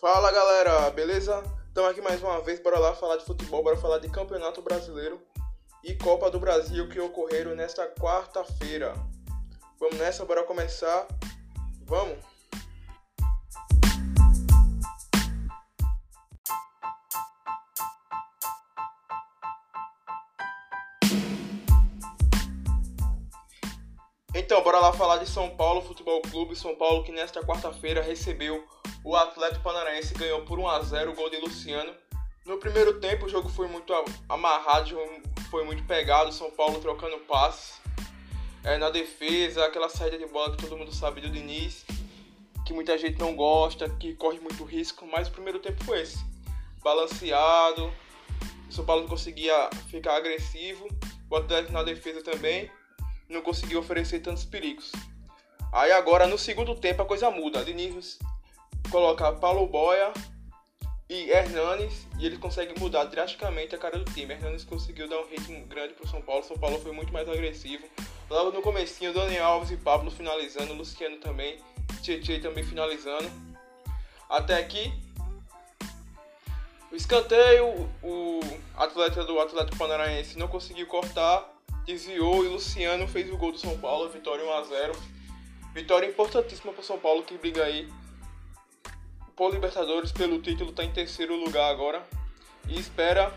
Fala galera, beleza? Estamos aqui mais uma vez, bora lá falar de futebol, bora falar de Campeonato Brasileiro e Copa do Brasil que ocorreram nesta quarta-feira. Vamos nessa, bora começar. Vamos! Então, bora lá falar de São Paulo Futebol Clube. São Paulo que nesta quarta-feira recebeu o Atlético Paranaense ganhou por 1 a 0 o gol de Luciano. No primeiro tempo o jogo foi muito amarrado, foi muito pegado, São Paulo trocando passes. É, na defesa, aquela saída de bola que todo mundo sabe do Diniz, que muita gente não gosta, que corre muito risco, mas o primeiro tempo foi esse. Balanceado, o São Paulo não conseguia ficar agressivo, o Atlético na defesa também não conseguiu oferecer tantos perigos. Aí agora no segundo tempo a coisa muda. Diniz coloca Paulo Boia e Hernanes e ele consegue mudar drasticamente a cara do time. Hernanes conseguiu dar um ritmo grande para o São Paulo. São Paulo foi muito mais agressivo. Logo no comecinho, Daniel Alves e Pablo finalizando, Luciano também, Tietchan também finalizando. Até aqui, o escanteio, o atleta do Atlético Paranaense não conseguiu cortar desviou e Luciano fez o gol do São Paulo, vitória 1 a 0. Vitória importantíssima para São Paulo que briga aí por Libertadores pelo título, está em terceiro lugar agora e espera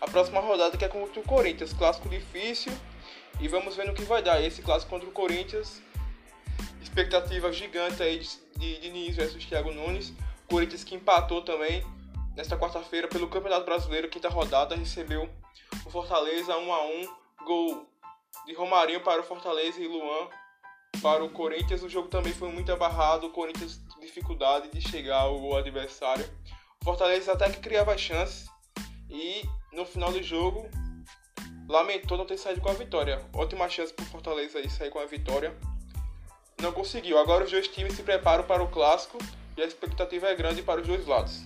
a próxima rodada que é contra o Corinthians, clássico difícil e vamos ver no que vai dar esse clássico contra o Corinthians. Expectativa gigante aí de, de Diniz versus Thiago Nunes. Corinthians que empatou também nesta quarta-feira pelo Campeonato Brasileiro, quinta rodada, recebeu o Fortaleza 1 a 1 Gol de Romarinho para o Fortaleza e Luan para o Corinthians. O jogo também foi muito abarrado. O Corinthians dificuldade de chegar ao adversário. O Fortaleza até que criava chances e no final do jogo lamentou não ter saído com a vitória. Ótima chance para o Fortaleza aí sair com a vitória. Não conseguiu. Agora os dois times se preparam para o clássico e a expectativa é grande para os dois lados.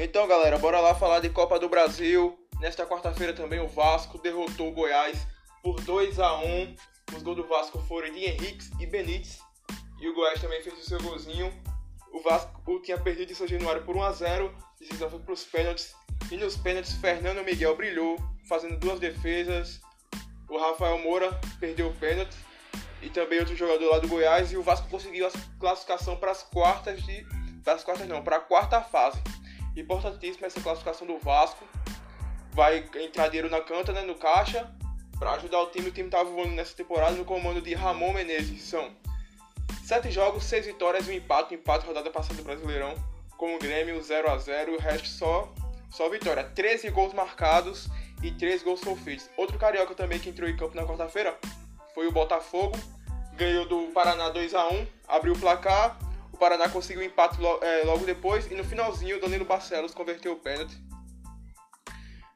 Então, galera, bora lá falar de Copa do Brasil. Nesta quarta-feira também o Vasco derrotou o Goiás por 2 a 1. Os gols do Vasco foram de Henrique e Benítez. E o Goiás também fez o seu golzinho. O Vasco tinha perdido em São Januário por 1 a 0. Decisão foi para os pênaltis. E nos pênaltis, Fernando Miguel brilhou, fazendo duas defesas. O Rafael Moura perdeu o pênalti. E também outro jogador lá do Goiás. E o Vasco conseguiu a classificação para as quartas de. Para as quartas não, para a quarta fase. Importantíssima essa classificação do Vasco. Vai entrar dinheiro na canta, né, no caixa, para ajudar o time. O time tá voando nessa temporada no comando de Ramon Menezes. São sete jogos, seis vitórias e um empate. Um empate rodada passada do Brasileirão com o Grêmio 0 a 0 O resto só, só vitória. 13 gols marcados e 3 gols sofridos. Outro carioca também que entrou em campo na quarta-feira foi o Botafogo. Ganhou do Paraná 2 a 1 abriu o placar o Paraná conseguiu o empate é, logo depois e no finalzinho o Danilo Barcelos converteu o pênalti,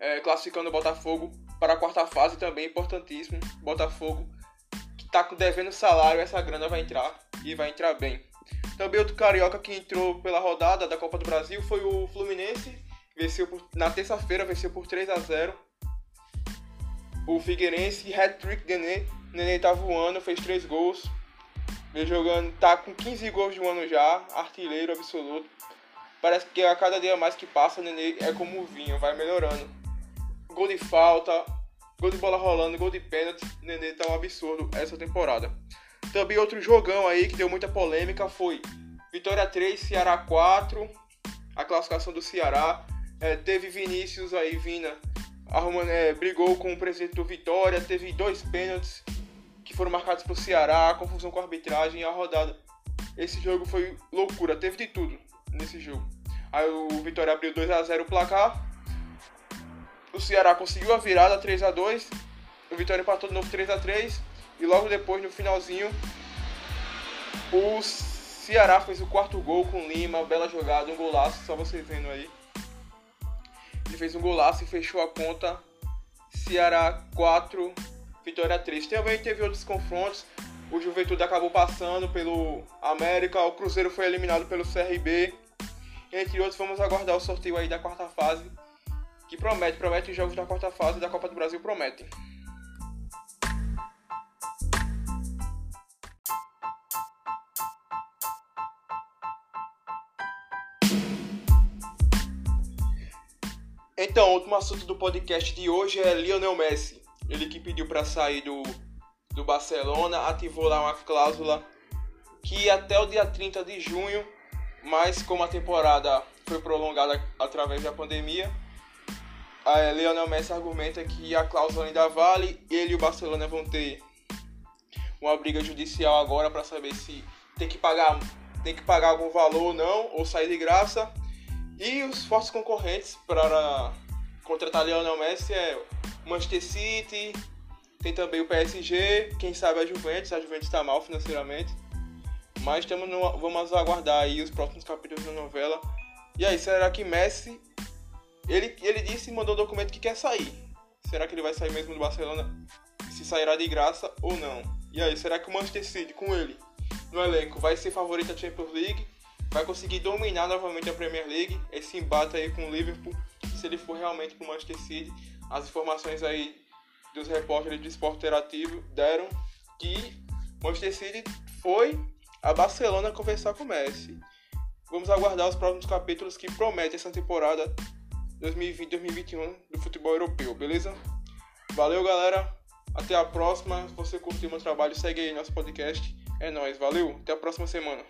é, classificando o Botafogo para a quarta fase também, importantíssimo. Botafogo que está devendo salário, essa grana vai entrar e vai entrar bem. Também outro carioca que entrou pela rodada da Copa do Brasil foi o Fluminense, venceu por, na terça-feira venceu por 3 a 0 o Figueirense, hat-trick Nenê, Nenê tá voando, fez 3 gols, Vem jogando, tá com 15 gols de um ano já, artilheiro absoluto. Parece que a cada dia mais que passa, o Nenê é como o vinho, vai melhorando. Gol de falta, gol de bola rolando, gol de pênalti, o Nenê tá um absurdo essa temporada. Também outro jogão aí que deu muita polêmica foi Vitória 3, Ceará 4, a classificação do Ceará. É, teve Vinícius aí, Vina, arrumando, é, brigou com o presidente do Vitória, teve dois pênaltis que foram marcados pro Ceará, confusão com a arbitragem e a rodada. Esse jogo foi loucura, teve de tudo nesse jogo. Aí o Vitória abriu 2 a 0 o placar. O Ceará conseguiu a virada 3 a 2. O Vitória empatou de novo 3 a 3 e logo depois no finalzinho o Ceará fez o quarto gol com Lima, bela jogada, um golaço, só vocês vendo aí. Ele fez um golaço e fechou a conta. Ceará 4, vitória triste. Também teve outros confrontos. O Juventude acabou passando pelo América, o Cruzeiro foi eliminado pelo CRB. Entre outros, vamos aguardar o sorteio aí da quarta fase, que promete, promete os jogos da quarta fase da Copa do Brasil prometem. Então, o último assunto do podcast de hoje é Lionel Messi. Ele que pediu para sair do, do Barcelona, ativou lá uma cláusula que até o dia 30 de junho, mas como a temporada foi prolongada através da pandemia, a Lionel Messi argumenta que a cláusula ainda vale, ele e o Barcelona vão ter uma briga judicial agora para saber se tem que pagar tem que pagar algum valor ou não, ou sair de graça. E os fortes concorrentes para contratar Lionel Messi é Manchester City, tem também o PSG, quem sabe a Juventus, a Juventus está mal financeiramente. Mas tamo no, vamos aguardar aí os próximos capítulos da novela. E aí, será que Messi. Ele, ele disse e mandou um documento que quer sair. Será que ele vai sair mesmo do Barcelona? Se sairá de graça ou não? E aí, será que o Manchester City com ele no elenco vai ser favorito à Champions League? Vai conseguir dominar novamente a Premier League? Esse embate aí com o Liverpool, se ele for realmente pro Manchester City. As informações aí dos repórteres de esporte interativo deram que Manchester City foi a Barcelona conversar com o Messi. Vamos aguardar os próximos capítulos que prometem essa temporada 2020-2021 do futebol europeu, beleza? Valeu, galera. Até a próxima. Se você curtiu meu trabalho, segue aí nosso podcast. É nóis, valeu. Até a próxima semana.